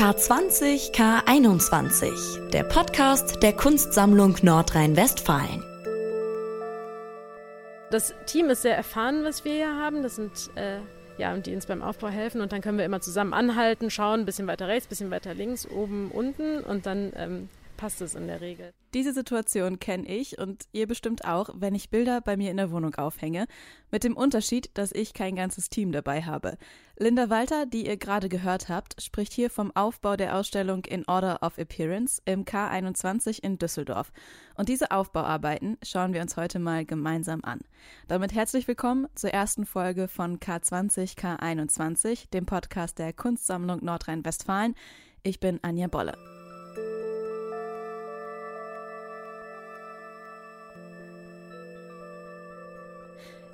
K20 K21, der Podcast der Kunstsammlung Nordrhein-Westfalen. Das Team ist sehr erfahren, was wir hier haben. Das sind äh, ja, die uns beim Aufbau helfen und dann können wir immer zusammen anhalten, schauen, ein bisschen weiter rechts, ein bisschen weiter links, oben, unten und dann ähm, passt es in der Regel. Diese Situation kenne ich und ihr bestimmt auch, wenn ich Bilder bei mir in der Wohnung aufhänge, mit dem Unterschied, dass ich kein ganzes Team dabei habe. Linda Walter, die ihr gerade gehört habt, spricht hier vom Aufbau der Ausstellung In Order of Appearance im K21 in Düsseldorf. Und diese Aufbauarbeiten schauen wir uns heute mal gemeinsam an. Damit herzlich willkommen zur ersten Folge von K20 K21, dem Podcast der Kunstsammlung Nordrhein-Westfalen. Ich bin Anja Bolle.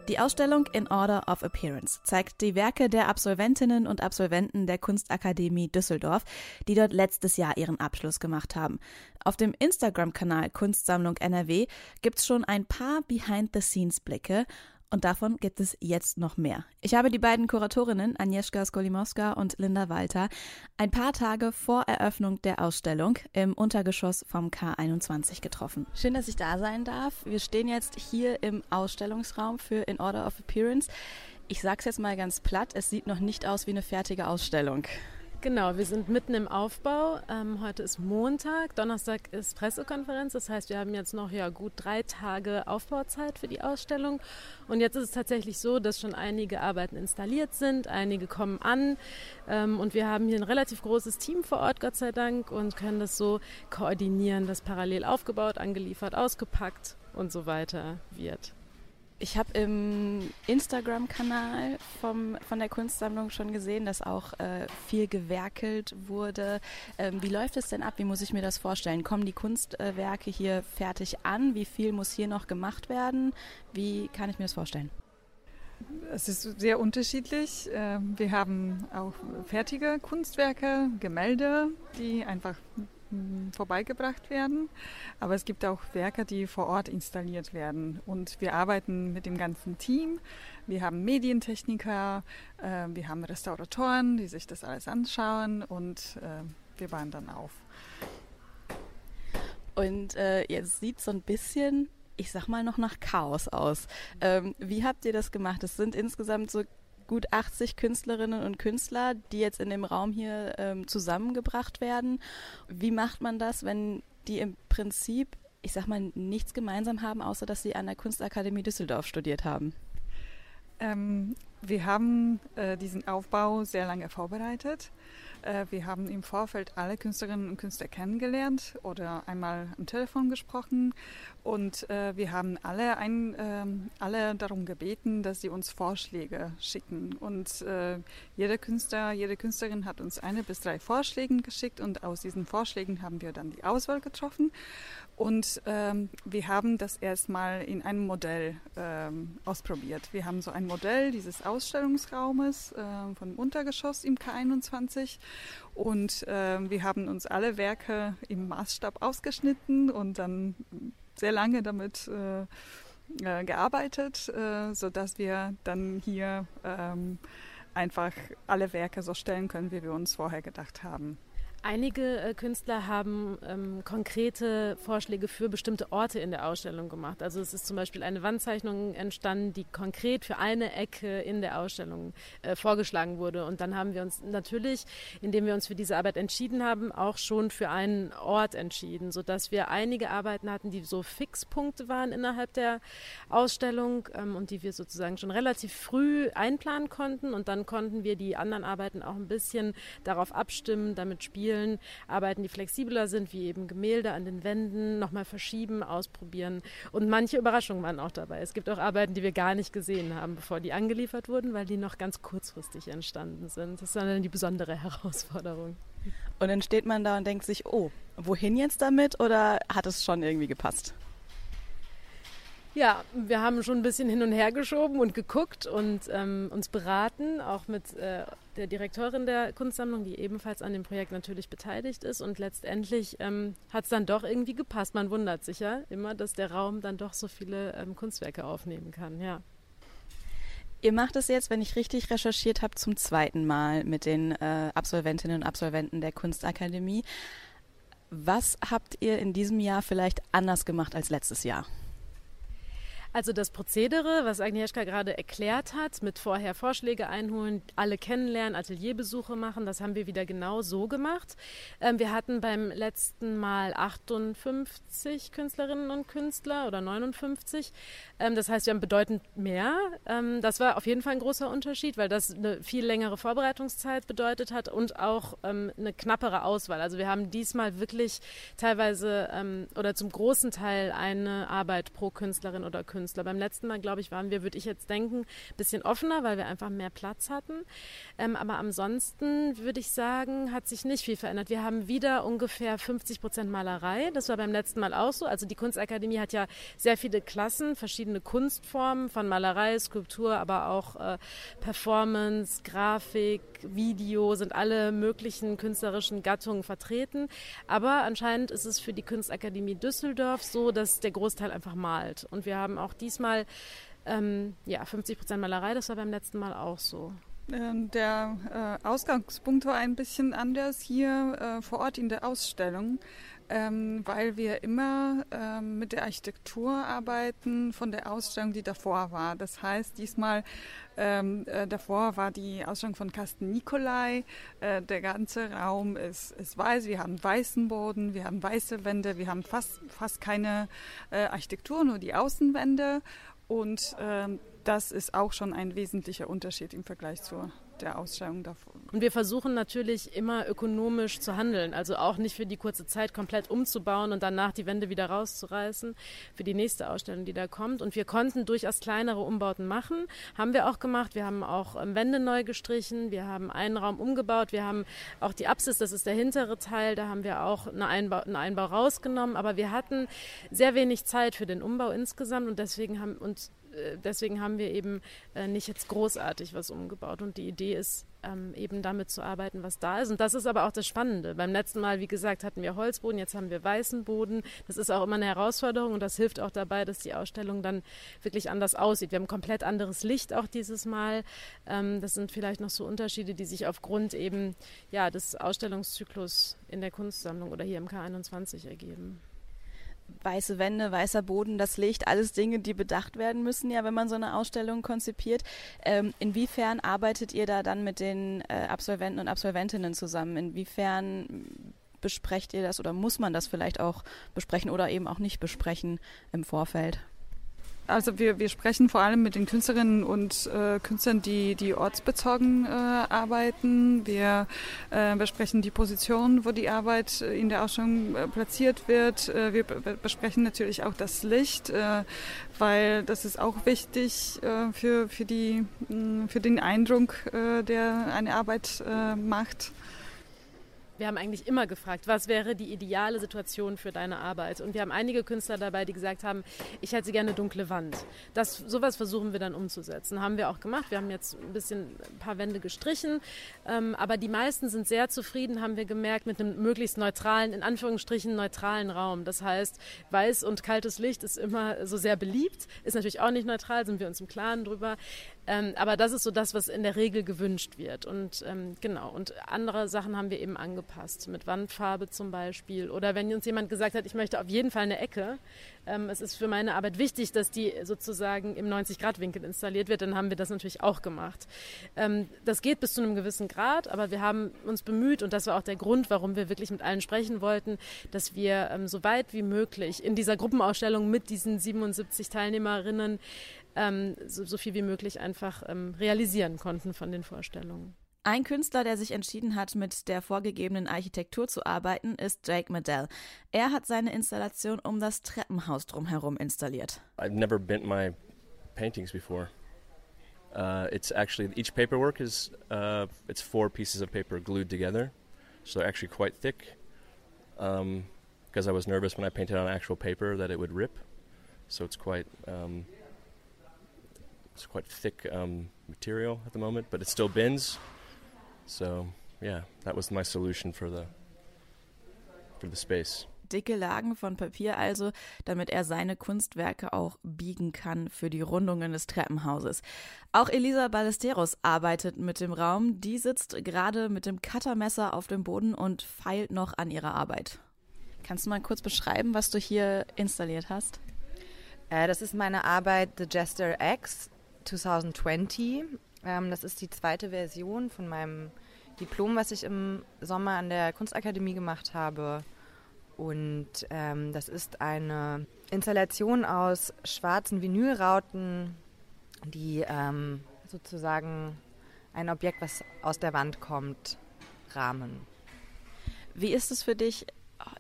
Die Ausstellung In Order of Appearance zeigt die Werke der Absolventinnen und Absolventen der Kunstakademie Düsseldorf, die dort letztes Jahr ihren Abschluss gemacht haben. Auf dem Instagram-Kanal Kunstsammlung NRW gibt's schon ein paar Behind-the-Scenes-Blicke und davon gibt es jetzt noch mehr. Ich habe die beiden Kuratorinnen Agnieszka Skolimowska und Linda Walter ein paar Tage vor Eröffnung der Ausstellung im Untergeschoss vom K21 getroffen. Schön, dass ich da sein darf. Wir stehen jetzt hier im Ausstellungsraum für In Order of Appearance. Ich sag's jetzt mal ganz platt, es sieht noch nicht aus wie eine fertige Ausstellung. Genau, wir sind mitten im Aufbau. Ähm, heute ist Montag, Donnerstag ist Pressekonferenz. Das heißt, wir haben jetzt noch ja gut drei Tage Aufbauzeit für die Ausstellung. Und jetzt ist es tatsächlich so, dass schon einige Arbeiten installiert sind, einige kommen an. Ähm, und wir haben hier ein relativ großes Team vor Ort, Gott sei Dank, und können das so koordinieren, dass parallel aufgebaut, angeliefert, ausgepackt und so weiter wird. Ich habe im Instagram-Kanal von der Kunstsammlung schon gesehen, dass auch äh, viel gewerkelt wurde. Ähm, wie läuft es denn ab? Wie muss ich mir das vorstellen? Kommen die Kunstwerke hier fertig an? Wie viel muss hier noch gemacht werden? Wie kann ich mir das vorstellen? Es ist sehr unterschiedlich. Ähm, wir haben auch fertige Kunstwerke, Gemälde, die einfach vorbeigebracht werden. Aber es gibt auch Werke, die vor Ort installiert werden. Und wir arbeiten mit dem ganzen Team. Wir haben Medientechniker, äh, wir haben Restauratoren, die sich das alles anschauen und äh, wir bauen dann auf. Und äh, jetzt sieht so ein bisschen, ich sag mal, noch nach Chaos aus. Ähm, wie habt ihr das gemacht? Es sind insgesamt so gut 80 Künstlerinnen und Künstler, die jetzt in dem Raum hier ähm, zusammengebracht werden. Wie macht man das, wenn die im Prinzip, ich sag mal, nichts gemeinsam haben, außer dass sie an der Kunstakademie Düsseldorf studiert haben? Ähm, wir haben äh, diesen Aufbau sehr lange vorbereitet. Äh, wir haben im Vorfeld alle Künstlerinnen und Künstler kennengelernt oder einmal am Telefon gesprochen und äh, wir haben alle, ein, äh, alle darum gebeten, dass sie uns Vorschläge schicken. Und äh, jeder Künstler, jede Künstlerin hat uns eine bis drei Vorschläge geschickt und aus diesen Vorschlägen haben wir dann die Auswahl getroffen. Und ähm, wir haben das erstmal in einem Modell ähm, ausprobiert. Wir haben so ein Modell dieses Ausstellungsraumes äh, von Untergeschoss im K21 und äh, wir haben uns alle Werke im Maßstab ausgeschnitten und dann sehr lange damit äh, äh, gearbeitet, äh, sodass wir dann hier ähm, einfach alle Werke so stellen können, wie wir uns vorher gedacht haben. Einige äh, Künstler haben ähm, konkrete Vorschläge für bestimmte Orte in der Ausstellung gemacht. Also es ist zum Beispiel eine Wandzeichnung entstanden, die konkret für eine Ecke in der Ausstellung äh, vorgeschlagen wurde. Und dann haben wir uns natürlich, indem wir uns für diese Arbeit entschieden haben, auch schon für einen Ort entschieden, sodass wir einige Arbeiten hatten, die so Fixpunkte waren innerhalb der Ausstellung ähm, und die wir sozusagen schon relativ früh einplanen konnten. Und dann konnten wir die anderen Arbeiten auch ein bisschen darauf abstimmen, damit spielen spielen, Arbeiten, die flexibler sind, wie eben Gemälde an den Wänden, nochmal verschieben, ausprobieren. Und manche Überraschungen waren auch dabei. Es gibt auch Arbeiten, die wir gar nicht gesehen haben, bevor die angeliefert wurden, weil die noch ganz kurzfristig entstanden sind. Das ist dann die besondere Herausforderung. Und dann steht man da und denkt sich, oh, wohin jetzt damit oder hat es schon irgendwie gepasst? Ja, wir haben schon ein bisschen hin und her geschoben und geguckt und ähm, uns beraten, auch mit äh, der Direktorin der Kunstsammlung, die ebenfalls an dem Projekt natürlich beteiligt ist. Und letztendlich ähm, hat es dann doch irgendwie gepasst. Man wundert sich ja immer, dass der Raum dann doch so viele ähm, Kunstwerke aufnehmen kann, ja. Ihr macht es jetzt, wenn ich richtig recherchiert habe, zum zweiten Mal mit den äh, Absolventinnen und Absolventen der Kunstakademie. Was habt ihr in diesem Jahr vielleicht anders gemacht als letztes Jahr? Also das Prozedere, was Agnieszka gerade erklärt hat, mit vorher Vorschläge einholen, alle kennenlernen, Atelierbesuche machen, das haben wir wieder genau so gemacht. Ähm, wir hatten beim letzten Mal 58 Künstlerinnen und Künstler oder 59. Ähm, das heißt, wir haben bedeutend mehr. Ähm, das war auf jeden Fall ein großer Unterschied, weil das eine viel längere Vorbereitungszeit bedeutet hat und auch ähm, eine knappere Auswahl. Also wir haben diesmal wirklich teilweise ähm, oder zum großen Teil eine Arbeit pro Künstlerin oder Künstler Künstler. Beim letzten Mal, glaube ich, waren wir, würde ich jetzt denken, ein bisschen offener, weil wir einfach mehr Platz hatten. Ähm, aber ansonsten würde ich sagen, hat sich nicht viel verändert. Wir haben wieder ungefähr 50 Prozent Malerei. Das war beim letzten Mal auch so. Also die Kunstakademie hat ja sehr viele Klassen, verschiedene Kunstformen von Malerei, Skulptur, aber auch äh, Performance, Grafik, Video, sind alle möglichen künstlerischen Gattungen vertreten. Aber anscheinend ist es für die Kunstakademie Düsseldorf so, dass der Großteil einfach malt. Und wir haben auch diesmal ähm, ja, 50 Prozent Malerei, das war beim letzten Mal auch so. Ähm, der äh, Ausgangspunkt war ein bisschen anders hier äh, vor Ort in der Ausstellung, ähm, weil wir immer ähm, mit der Architektur arbeiten von der Ausstellung, die davor war. Das heißt, diesmal ähm, äh, davor war die Ausstellung von Carsten Nikolai. Äh, der ganze Raum ist, ist weiß. Wir haben weißen Boden, wir haben weiße Wände, wir haben fast, fast keine äh, Architektur, nur die Außenwände. Und ähm, das ist auch schon ein wesentlicher Unterschied im Vergleich zur der Ausstellung davor. Und wir versuchen natürlich immer ökonomisch zu handeln, also auch nicht für die kurze Zeit komplett umzubauen und danach die Wände wieder rauszureißen für die nächste Ausstellung, die da kommt. Und wir konnten durchaus kleinere Umbauten machen, haben wir auch gemacht. Wir haben auch ähm, Wände neu gestrichen, wir haben einen Raum umgebaut, wir haben auch die Apsis, das ist der hintere Teil, da haben wir auch einen Einbau, einen Einbau rausgenommen, aber wir hatten sehr wenig Zeit für den Umbau insgesamt und deswegen haben uns deswegen haben wir eben äh, nicht jetzt großartig was umgebaut. Und die Idee ist, ähm, eben damit zu arbeiten, was da ist. Und das ist aber auch das Spannende. Beim letzten Mal, wie gesagt, hatten wir Holzboden, jetzt haben wir weißen Boden. Das ist auch immer eine Herausforderung und das hilft auch dabei, dass die Ausstellung dann wirklich anders aussieht. Wir haben komplett anderes Licht auch dieses Mal. Ähm, das sind vielleicht noch so Unterschiede, die sich aufgrund eben ja, des Ausstellungszyklus in der Kunstsammlung oder hier im K21 ergeben weiße Wände, weißer Boden, das Licht, alles Dinge, die bedacht werden müssen, ja, wenn man so eine Ausstellung konzipiert. Ähm, inwiefern arbeitet ihr da dann mit den äh, Absolventen und Absolventinnen zusammen? Inwiefern besprecht ihr das oder muss man das vielleicht auch besprechen oder eben auch nicht besprechen im Vorfeld? Also wir, wir sprechen vor allem mit den Künstlerinnen und äh, Künstlern, die, die ortsbezogen äh, arbeiten. Wir äh, besprechen die Position, wo die Arbeit in der Ausstellung äh, platziert wird. Äh, wir besprechen natürlich auch das Licht, äh, weil das ist auch wichtig äh, für, für, die, mh, für den Eindruck, äh, der eine Arbeit äh, macht wir haben eigentlich immer gefragt, was wäre die ideale Situation für deine Arbeit? Und wir haben einige Künstler dabei, die gesagt haben, ich hätte gerne dunkle Wand. Das, sowas versuchen wir dann umzusetzen. Haben wir auch gemacht. Wir haben jetzt ein bisschen ein paar Wände gestrichen, ähm, aber die meisten sind sehr zufrieden, haben wir gemerkt, mit einem möglichst neutralen, in Anführungsstrichen neutralen Raum. Das heißt, weiß und kaltes Licht ist immer so sehr beliebt, ist natürlich auch nicht neutral, sind wir uns im Klaren drüber. Ähm, aber das ist so das, was in der Regel gewünscht wird. Und ähm, genau, und andere Sachen haben wir eben angepasst, mit Wandfarbe zum Beispiel. Oder wenn uns jemand gesagt hat, ich möchte auf jeden Fall eine Ecke, ähm, es ist für meine Arbeit wichtig, dass die sozusagen im 90-Grad-Winkel installiert wird, dann haben wir das natürlich auch gemacht. Ähm, das geht bis zu einem gewissen Grad, aber wir haben uns bemüht, und das war auch der Grund, warum wir wirklich mit allen sprechen wollten, dass wir ähm, so weit wie möglich in dieser Gruppenausstellung mit diesen 77 Teilnehmerinnen ähm, so, so, viel wie möglich einfach ähm, realisieren konnten von den Vorstellungen. Ein Künstler, der sich entschieden hat, mit der vorgegebenen Architektur zu arbeiten, ist Jake Medell. Er hat seine Installation um das Treppenhaus drumherum installiert. I've never bent my paintings before. Uh, it's actually each paperwork is uh, it's four pieces of paper glued together, so they're actually quite thick. Because um, I was nervous when I painted on actual paper that it would rip, so it's quite um, it's quite thick um, material at the moment, but it still bends. So yeah, that was my solution for the for the space. Dicke Lagen von Papier also, damit er seine Kunstwerke auch biegen kann für die Rundungen des Treppenhauses. Auch Elisa Ballesteros arbeitet mit dem Raum. Die sitzt gerade mit dem Cuttermesser auf dem Boden und feilt noch an ihrer Arbeit. Kannst du mal kurz beschreiben, was du hier installiert hast? Äh, das ist meine Arbeit The Jester X 2020. Ähm, das ist die zweite Version von meinem Diplom, was ich im Sommer an der Kunstakademie gemacht habe. Und ähm, das ist eine Installation aus schwarzen Vinylrauten, die ähm, sozusagen ein Objekt, was aus der Wand kommt, rahmen. Wie ist es für dich,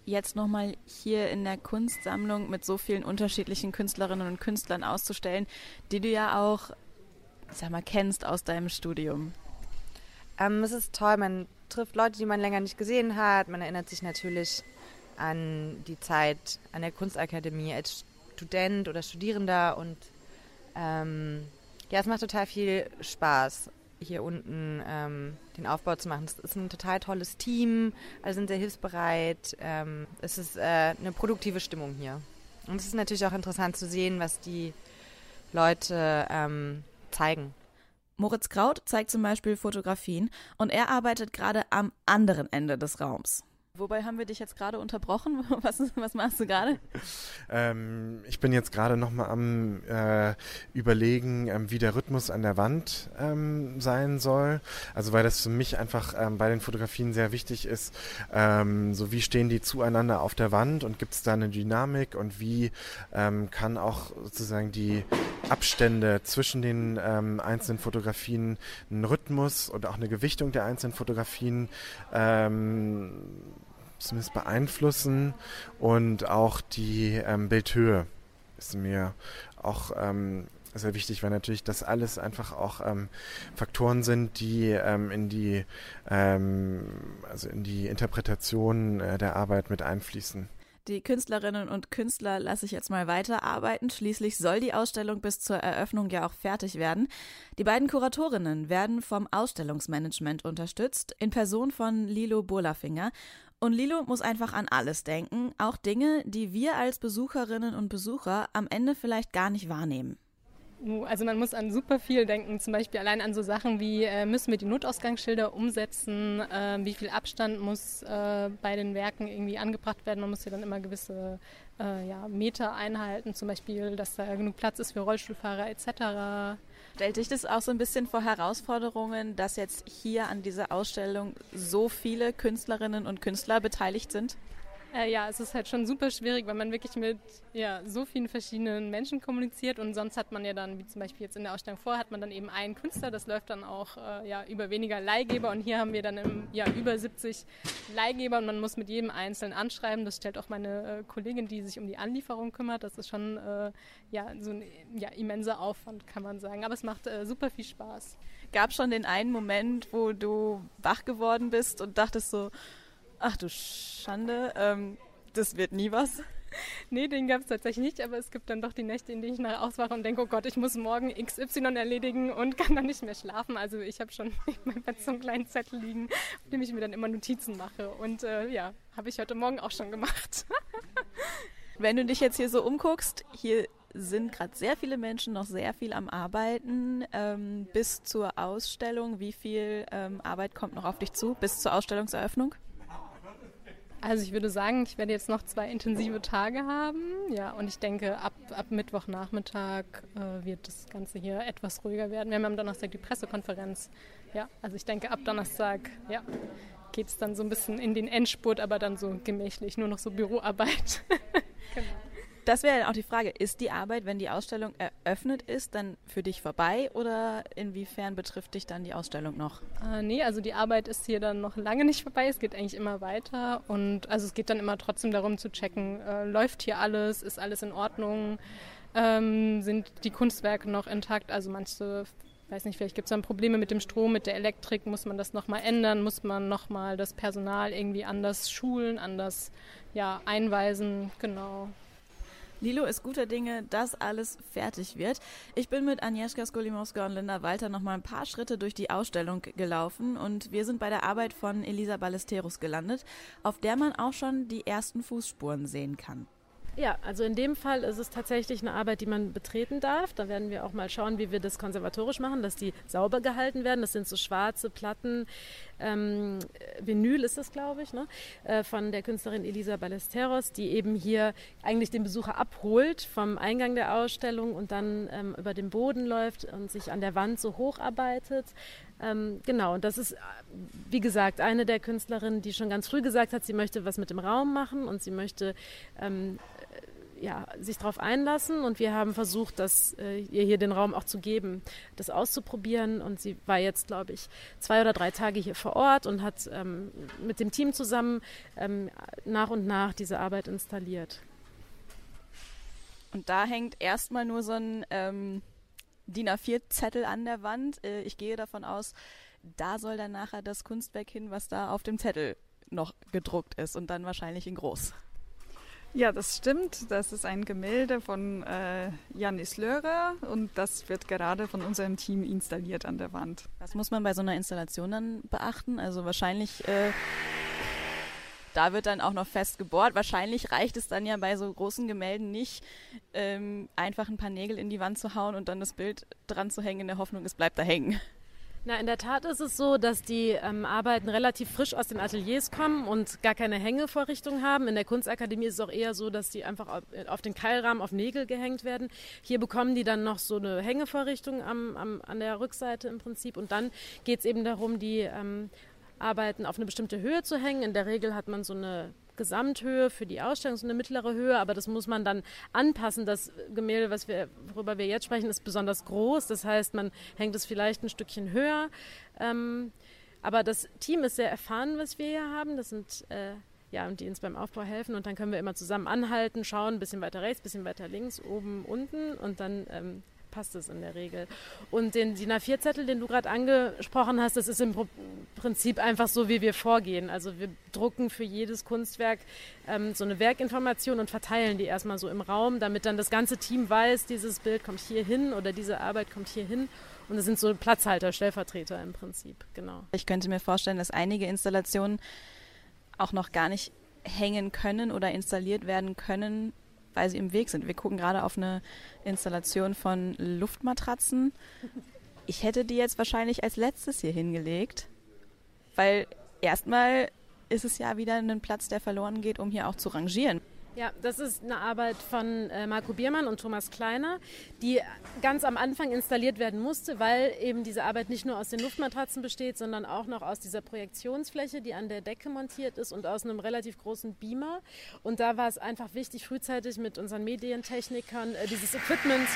jetzt nochmal hier in der Kunstsammlung mit so vielen unterschiedlichen Künstlerinnen und Künstlern auszustellen, die du ja auch, sag mal, kennst aus deinem Studium? Ähm, es ist toll, man trifft Leute, die man länger nicht gesehen hat. Man erinnert sich natürlich an die Zeit an der Kunstakademie als Student oder Studierender und ähm, ja, es macht total viel Spaß, hier unten ähm, den Aufbau zu machen. Es ist ein total tolles Team, alle sind sehr hilfsbereit. Ähm, es ist äh, eine produktive Stimmung hier. Und es ist natürlich auch interessant zu sehen, was die Leute ähm, zeigen. Moritz Kraut zeigt zum Beispiel Fotografien und er arbeitet gerade am anderen Ende des Raums. Wobei haben wir dich jetzt gerade unterbrochen? Was, was machst du gerade? Ähm, ich bin jetzt gerade nochmal am äh, überlegen, ähm, wie der Rhythmus an der Wand ähm, sein soll. Also weil das für mich einfach ähm, bei den Fotografien sehr wichtig ist, ähm, so wie stehen die zueinander auf der Wand und gibt es da eine Dynamik und wie ähm, kann auch sozusagen die Abstände zwischen den einzelnen Fotografien einen Rhythmus und auch eine Gewichtung der einzelnen Fotografien zumindest beeinflussen und auch die ähm, Bildhöhe ist mir auch ähm, sehr wichtig, weil natürlich das alles einfach auch ähm, Faktoren sind, die ähm, in die ähm, also in die Interpretation äh, der Arbeit mit einfließen. Die Künstlerinnen und Künstler lasse ich jetzt mal weiterarbeiten. Schließlich soll die Ausstellung bis zur Eröffnung ja auch fertig werden. Die beiden Kuratorinnen werden vom Ausstellungsmanagement unterstützt, in Person von Lilo Burlafinger. Und Lilo muss einfach an alles denken, auch Dinge, die wir als Besucherinnen und Besucher am Ende vielleicht gar nicht wahrnehmen. Also man muss an super viel denken, zum Beispiel allein an so Sachen wie, äh, müssen wir die Notausgangsschilder umsetzen, äh, wie viel Abstand muss äh, bei den Werken irgendwie angebracht werden. Man muss ja dann immer gewisse äh, ja, Meter einhalten, zum Beispiel, dass da genug Platz ist für Rollstuhlfahrer etc. Stellt dich das auch so ein bisschen vor Herausforderungen, dass jetzt hier an dieser Ausstellung so viele Künstlerinnen und Künstler beteiligt sind? Äh, ja, es ist halt schon super schwierig, weil man wirklich mit ja, so vielen verschiedenen Menschen kommuniziert und sonst hat man ja dann, wie zum Beispiel jetzt in der Ausstellung vor, hat man dann eben einen Künstler, das läuft dann auch äh, ja, über weniger Leihgeber und hier haben wir dann im, ja, über 70 Leihgeber und man muss mit jedem einzeln anschreiben. Das stellt auch meine äh, Kollegin, die sich um die Anlieferung kümmert. Das ist schon äh, ja, so ein ja, immenser Aufwand, kann man sagen. Aber es macht äh, super viel Spaß. Gab schon den einen Moment, wo du wach geworden bist und dachtest so, Ach du Schande, ähm, das wird nie was. Nee, den gab es tatsächlich nicht, aber es gibt dann doch die Nächte, in denen ich nachher auswache und denke, oh Gott, ich muss morgen XY erledigen und kann dann nicht mehr schlafen. Also ich habe schon in meinem Bett so einen kleinen Zettel liegen, auf dem ich mir dann immer Notizen mache. Und äh, ja, habe ich heute Morgen auch schon gemacht. Wenn du dich jetzt hier so umguckst, hier sind gerade sehr viele Menschen noch sehr viel am Arbeiten ähm, bis zur Ausstellung. Wie viel ähm, Arbeit kommt noch auf dich zu bis zur Ausstellungseröffnung? Also ich würde sagen, ich werde jetzt noch zwei intensive Tage haben. Ja, und ich denke, ab, ab Mittwochnachmittag äh, wird das Ganze hier etwas ruhiger werden. Wir haben am Donnerstag die Pressekonferenz. Ja, also ich denke, ab Donnerstag ja, geht es dann so ein bisschen in den Endspurt, aber dann so gemächlich, nur noch so Büroarbeit. genau. Das wäre auch die Frage, ist die Arbeit, wenn die Ausstellung eröffnet ist, dann für dich vorbei oder inwiefern betrifft dich dann die Ausstellung noch? Äh, nee, also die Arbeit ist hier dann noch lange nicht vorbei, es geht eigentlich immer weiter und also es geht dann immer trotzdem darum zu checken, äh, läuft hier alles, ist alles in Ordnung, ähm, sind die Kunstwerke noch intakt, also manche weiß nicht, vielleicht gibt es dann Probleme mit dem Strom, mit der Elektrik, muss man das nochmal ändern, muss man nochmal das Personal irgendwie anders schulen, anders ja, einweisen, genau. Lilo ist guter Dinge, dass alles fertig wird. Ich bin mit Agnieszka Skolimowska und Linda Walter noch mal ein paar Schritte durch die Ausstellung gelaufen und wir sind bei der Arbeit von Elisa Ballesteros gelandet, auf der man auch schon die ersten Fußspuren sehen kann. Ja, also in dem Fall ist es tatsächlich eine Arbeit, die man betreten darf. Da werden wir auch mal schauen, wie wir das konservatorisch machen, dass die sauber gehalten werden. Das sind so schwarze Platten, ähm, Vinyl ist das, glaube ich, ne? Äh, von der Künstlerin Elisa Ballesteros, die eben hier eigentlich den Besucher abholt vom Eingang der Ausstellung und dann ähm, über den Boden läuft und sich an der Wand so hocharbeitet. Ähm, genau, und das ist, äh, wie gesagt, eine der Künstlerinnen, die schon ganz früh gesagt hat, sie möchte was mit dem Raum machen und sie möchte ähm, ja, sich darauf einlassen und wir haben versucht, das, äh, ihr hier den Raum auch zu geben, das auszuprobieren und sie war jetzt, glaube ich, zwei oder drei Tage hier vor Ort und hat ähm, mit dem Team zusammen ähm, nach und nach diese Arbeit installiert. Und da hängt erstmal nur so ein ähm, DIN A4-Zettel an der Wand. Äh, ich gehe davon aus, da soll dann nachher das Kunstwerk hin, was da auf dem Zettel noch gedruckt ist und dann wahrscheinlich in groß. Ja, das stimmt. Das ist ein Gemälde von äh, Janis Löhrer und das wird gerade von unserem Team installiert an der Wand. Was muss man bei so einer Installation dann beachten? Also wahrscheinlich, äh, da wird dann auch noch fest gebohrt. Wahrscheinlich reicht es dann ja bei so großen Gemälden nicht, ähm, einfach ein paar Nägel in die Wand zu hauen und dann das Bild dran zu hängen in der Hoffnung, es bleibt da hängen. Na, in der Tat ist es so, dass die ähm, Arbeiten relativ frisch aus den Ateliers kommen und gar keine Hängevorrichtung haben. In der Kunstakademie ist es auch eher so, dass die einfach auf, auf den Keilrahmen auf Nägel gehängt werden. Hier bekommen die dann noch so eine Hängevorrichtung am, am, an der Rückseite im Prinzip. Und dann geht es eben darum, die ähm, Arbeiten auf eine bestimmte Höhe zu hängen. In der Regel hat man so eine Gesamthöhe für die Ausstellung, so eine mittlere Höhe, aber das muss man dann anpassen. Das Gemälde, was wir, worüber wir jetzt sprechen, ist besonders groß. Das heißt, man hängt es vielleicht ein Stückchen höher. Ähm, aber das Team ist sehr erfahren, was wir hier haben. Das sind äh, ja, und die uns beim Aufbau helfen. Und dann können wir immer zusammen anhalten, schauen, ein bisschen weiter rechts, ein bisschen weiter links, oben, unten und dann ähm, passt es in der Regel. Und den DIN A4-Zettel, den du gerade angesprochen hast, das ist im Prinzip einfach so, wie wir vorgehen. Also wir drucken für jedes Kunstwerk ähm, so eine Werkinformation und verteilen die erstmal so im Raum, damit dann das ganze Team weiß, dieses Bild kommt hier hin oder diese Arbeit kommt hier hin. Und das sind so Platzhalter, Stellvertreter im Prinzip, genau. Ich könnte mir vorstellen, dass einige Installationen auch noch gar nicht hängen können oder installiert werden können, weil sie im Weg sind. Wir gucken gerade auf eine Installation von Luftmatratzen. Ich hätte die jetzt wahrscheinlich als letztes hier hingelegt, weil erstmal ist es ja wieder ein Platz, der verloren geht, um hier auch zu rangieren. Ja, das ist eine Arbeit von äh, Marco Biermann und Thomas Kleiner, die ganz am Anfang installiert werden musste, weil eben diese Arbeit nicht nur aus den Luftmatratzen besteht, sondern auch noch aus dieser Projektionsfläche, die an der Decke montiert ist und aus einem relativ großen Beamer. Und da war es einfach wichtig, frühzeitig mit unseren Medientechnikern äh, dieses Equipment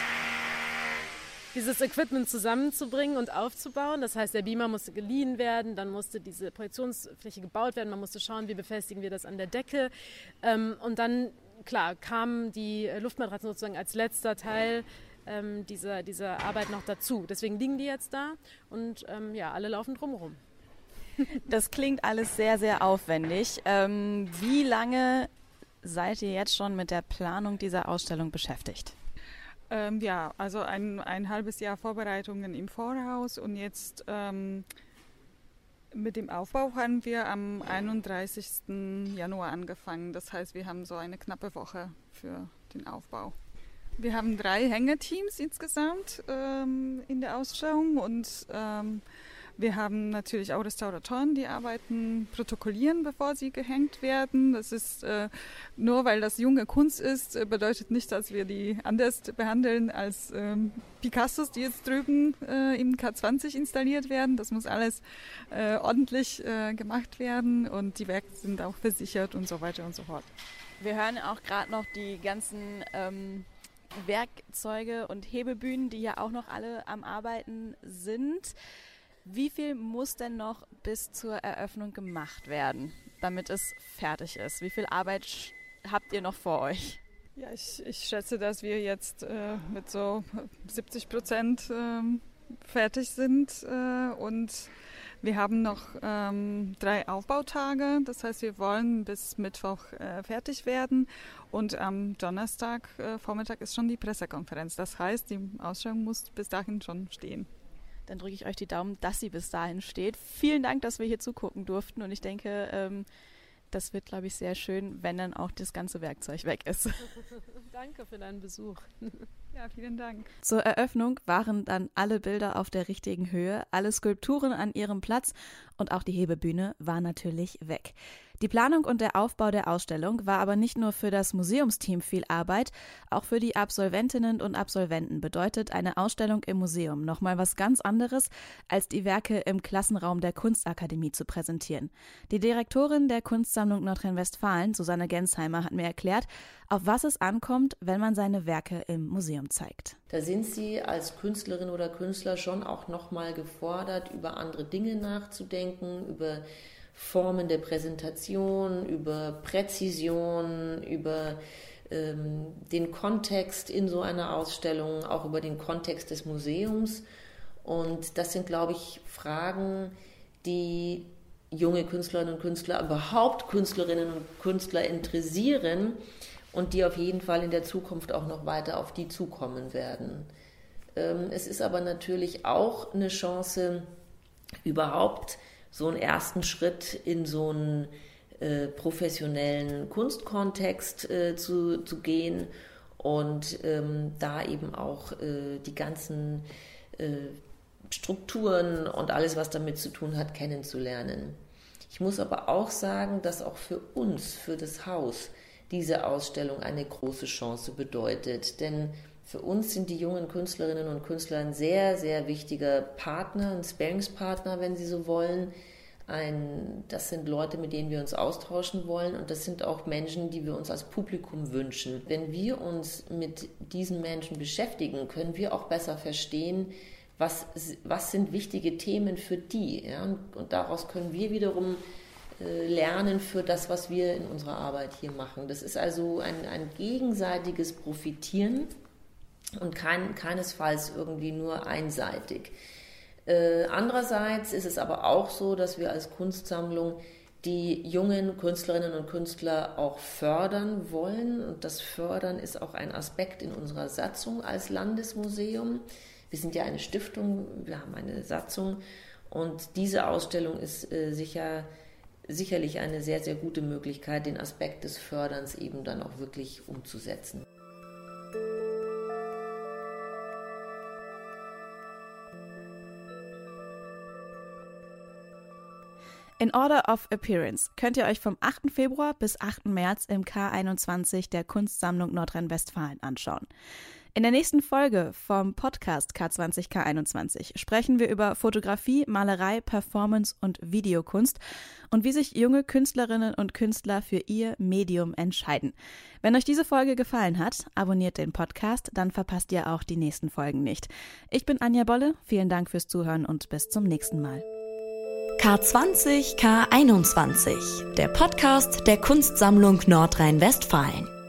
dieses Equipment zusammenzubringen und aufzubauen. Das heißt, der Beamer musste geliehen werden, dann musste diese Projektionsfläche gebaut werden, man musste schauen, wie befestigen wir das an der Decke. Ähm, und dann, klar, kamen die Luftmatratzen sozusagen als letzter Teil ähm, dieser, dieser Arbeit noch dazu. Deswegen liegen die jetzt da und ähm, ja, alle laufen drumherum. Das klingt alles sehr, sehr aufwendig. Ähm, wie lange seid ihr jetzt schon mit der Planung dieser Ausstellung beschäftigt? Ähm, ja, also ein, ein halbes Jahr Vorbereitungen im Voraus und jetzt ähm, mit dem Aufbau haben wir am 31. Januar angefangen. Das heißt, wir haben so eine knappe Woche für den Aufbau. Wir haben drei Hängeteams insgesamt ähm, in der Ausstellung und ähm, wir haben natürlich auch Restauratoren, die Arbeiten protokollieren, bevor sie gehängt werden. Das ist äh, nur, weil das junge Kunst ist, äh, bedeutet nicht, dass wir die anders behandeln als ähm, Picassos, die jetzt drüben äh, im K20 installiert werden. Das muss alles äh, ordentlich äh, gemacht werden und die Werke sind auch versichert und so weiter und so fort. Wir hören auch gerade noch die ganzen ähm, Werkzeuge und Hebebühnen, die ja auch noch alle am Arbeiten sind. Wie viel muss denn noch bis zur Eröffnung gemacht werden, damit es fertig ist? Wie viel Arbeit habt ihr noch vor euch? Ja, ich, ich schätze, dass wir jetzt äh, mit so 70 Prozent äh, fertig sind äh, und Wir haben noch ähm, drei Aufbautage, das heißt, wir wollen bis Mittwoch äh, fertig werden und am Donnerstag äh, Vormittag ist schon die Pressekonferenz. Das heißt, die Ausstellung muss bis dahin schon stehen. Dann drücke ich euch die Daumen, dass sie bis dahin steht. Vielen Dank, dass wir hier zugucken durften und ich denke, ähm, das wird, glaube ich, sehr schön, wenn dann auch das ganze Werkzeug weg ist. Danke für deinen Besuch. Ja, vielen Dank. Zur Eröffnung waren dann alle Bilder auf der richtigen Höhe, alle Skulpturen an ihrem Platz und auch die Hebebühne war natürlich weg. Die Planung und der Aufbau der Ausstellung war aber nicht nur für das Museumsteam viel Arbeit, auch für die Absolventinnen und Absolventen bedeutet eine Ausstellung im Museum nochmal was ganz anderes, als die Werke im Klassenraum der Kunstakademie zu präsentieren. Die Direktorin der Kunstsammlung Nordrhein-Westfalen, Susanne Gensheimer, hat mir erklärt, auf was es ankommt, wenn man seine Werke im Museum zeigt. Da sind Sie als Künstlerin oder Künstler schon auch nochmal gefordert, über andere Dinge nachzudenken, über Formen der Präsentation, über Präzision, über ähm, den Kontext in so einer Ausstellung, auch über den Kontext des Museums. Und das sind, glaube ich, Fragen, die junge Künstlerinnen und Künstler, überhaupt Künstlerinnen und Künstler interessieren und die auf jeden Fall in der Zukunft auch noch weiter auf die zukommen werden. Ähm, es ist aber natürlich auch eine Chance, überhaupt so einen ersten Schritt in so einen äh, professionellen Kunstkontext äh, zu, zu gehen und ähm, da eben auch äh, die ganzen äh, Strukturen und alles, was damit zu tun hat, kennenzulernen. Ich muss aber auch sagen, dass auch für uns, für das Haus, diese Ausstellung eine große Chance bedeutet. Denn für uns sind die jungen Künstlerinnen und Künstler ein sehr, sehr wichtiger Partner, ein Sparingspartner, wenn Sie so wollen. Ein, das sind Leute, mit denen wir uns austauschen wollen und das sind auch Menschen, die wir uns als Publikum wünschen. Wenn wir uns mit diesen Menschen beschäftigen, können wir auch besser verstehen, was, was sind wichtige Themen für die. Ja? Und, daraus können wir wiederum äh, lernen für das, was wir in unserer Arbeit hier machen. Das ist also ein, ein gegenseitiges Profitieren und kein, keinesfalls irgendwie nur einseitig. Äh, andererseits ist es aber auch so, dass wir als Kunstsammlung die jungen Künstlerinnen und Künstler auch fördern wollen. Und das Fördern ist auch ein Aspekt in unserer Satzung als Landesmuseum. Wir sind ja eine Stiftung, wir haben eine Satzung und diese Ausstellung ist äh, sicher, sicherlich eine sehr, sehr gute Möglichkeit, den Aspekt des Förderns eben dann auch wirklich umzusetzen. In Order of Appearance könnt ihr euch vom 8. Februar bis 8. März im K21 der Kunstsammlung Nordrhein-Westfalen anschauen. In der nächsten Folge vom Podcast K20 K21 sprechen wir über Fotografie, Malerei, Performance und Videokunst und wie sich junge Künstlerinnen und Künstler für ihr Medium entscheiden. Wenn euch diese Folge gefallen hat, abonniert den Podcast, dann verpasst ihr auch die nächsten Folgen nicht. Ich bin Anja Bolle, vielen Dank fürs Zuhören und bis zum nächsten Mal. K20 K21, der Podcast der Kunstsammlung Nordrhein-Westfalen.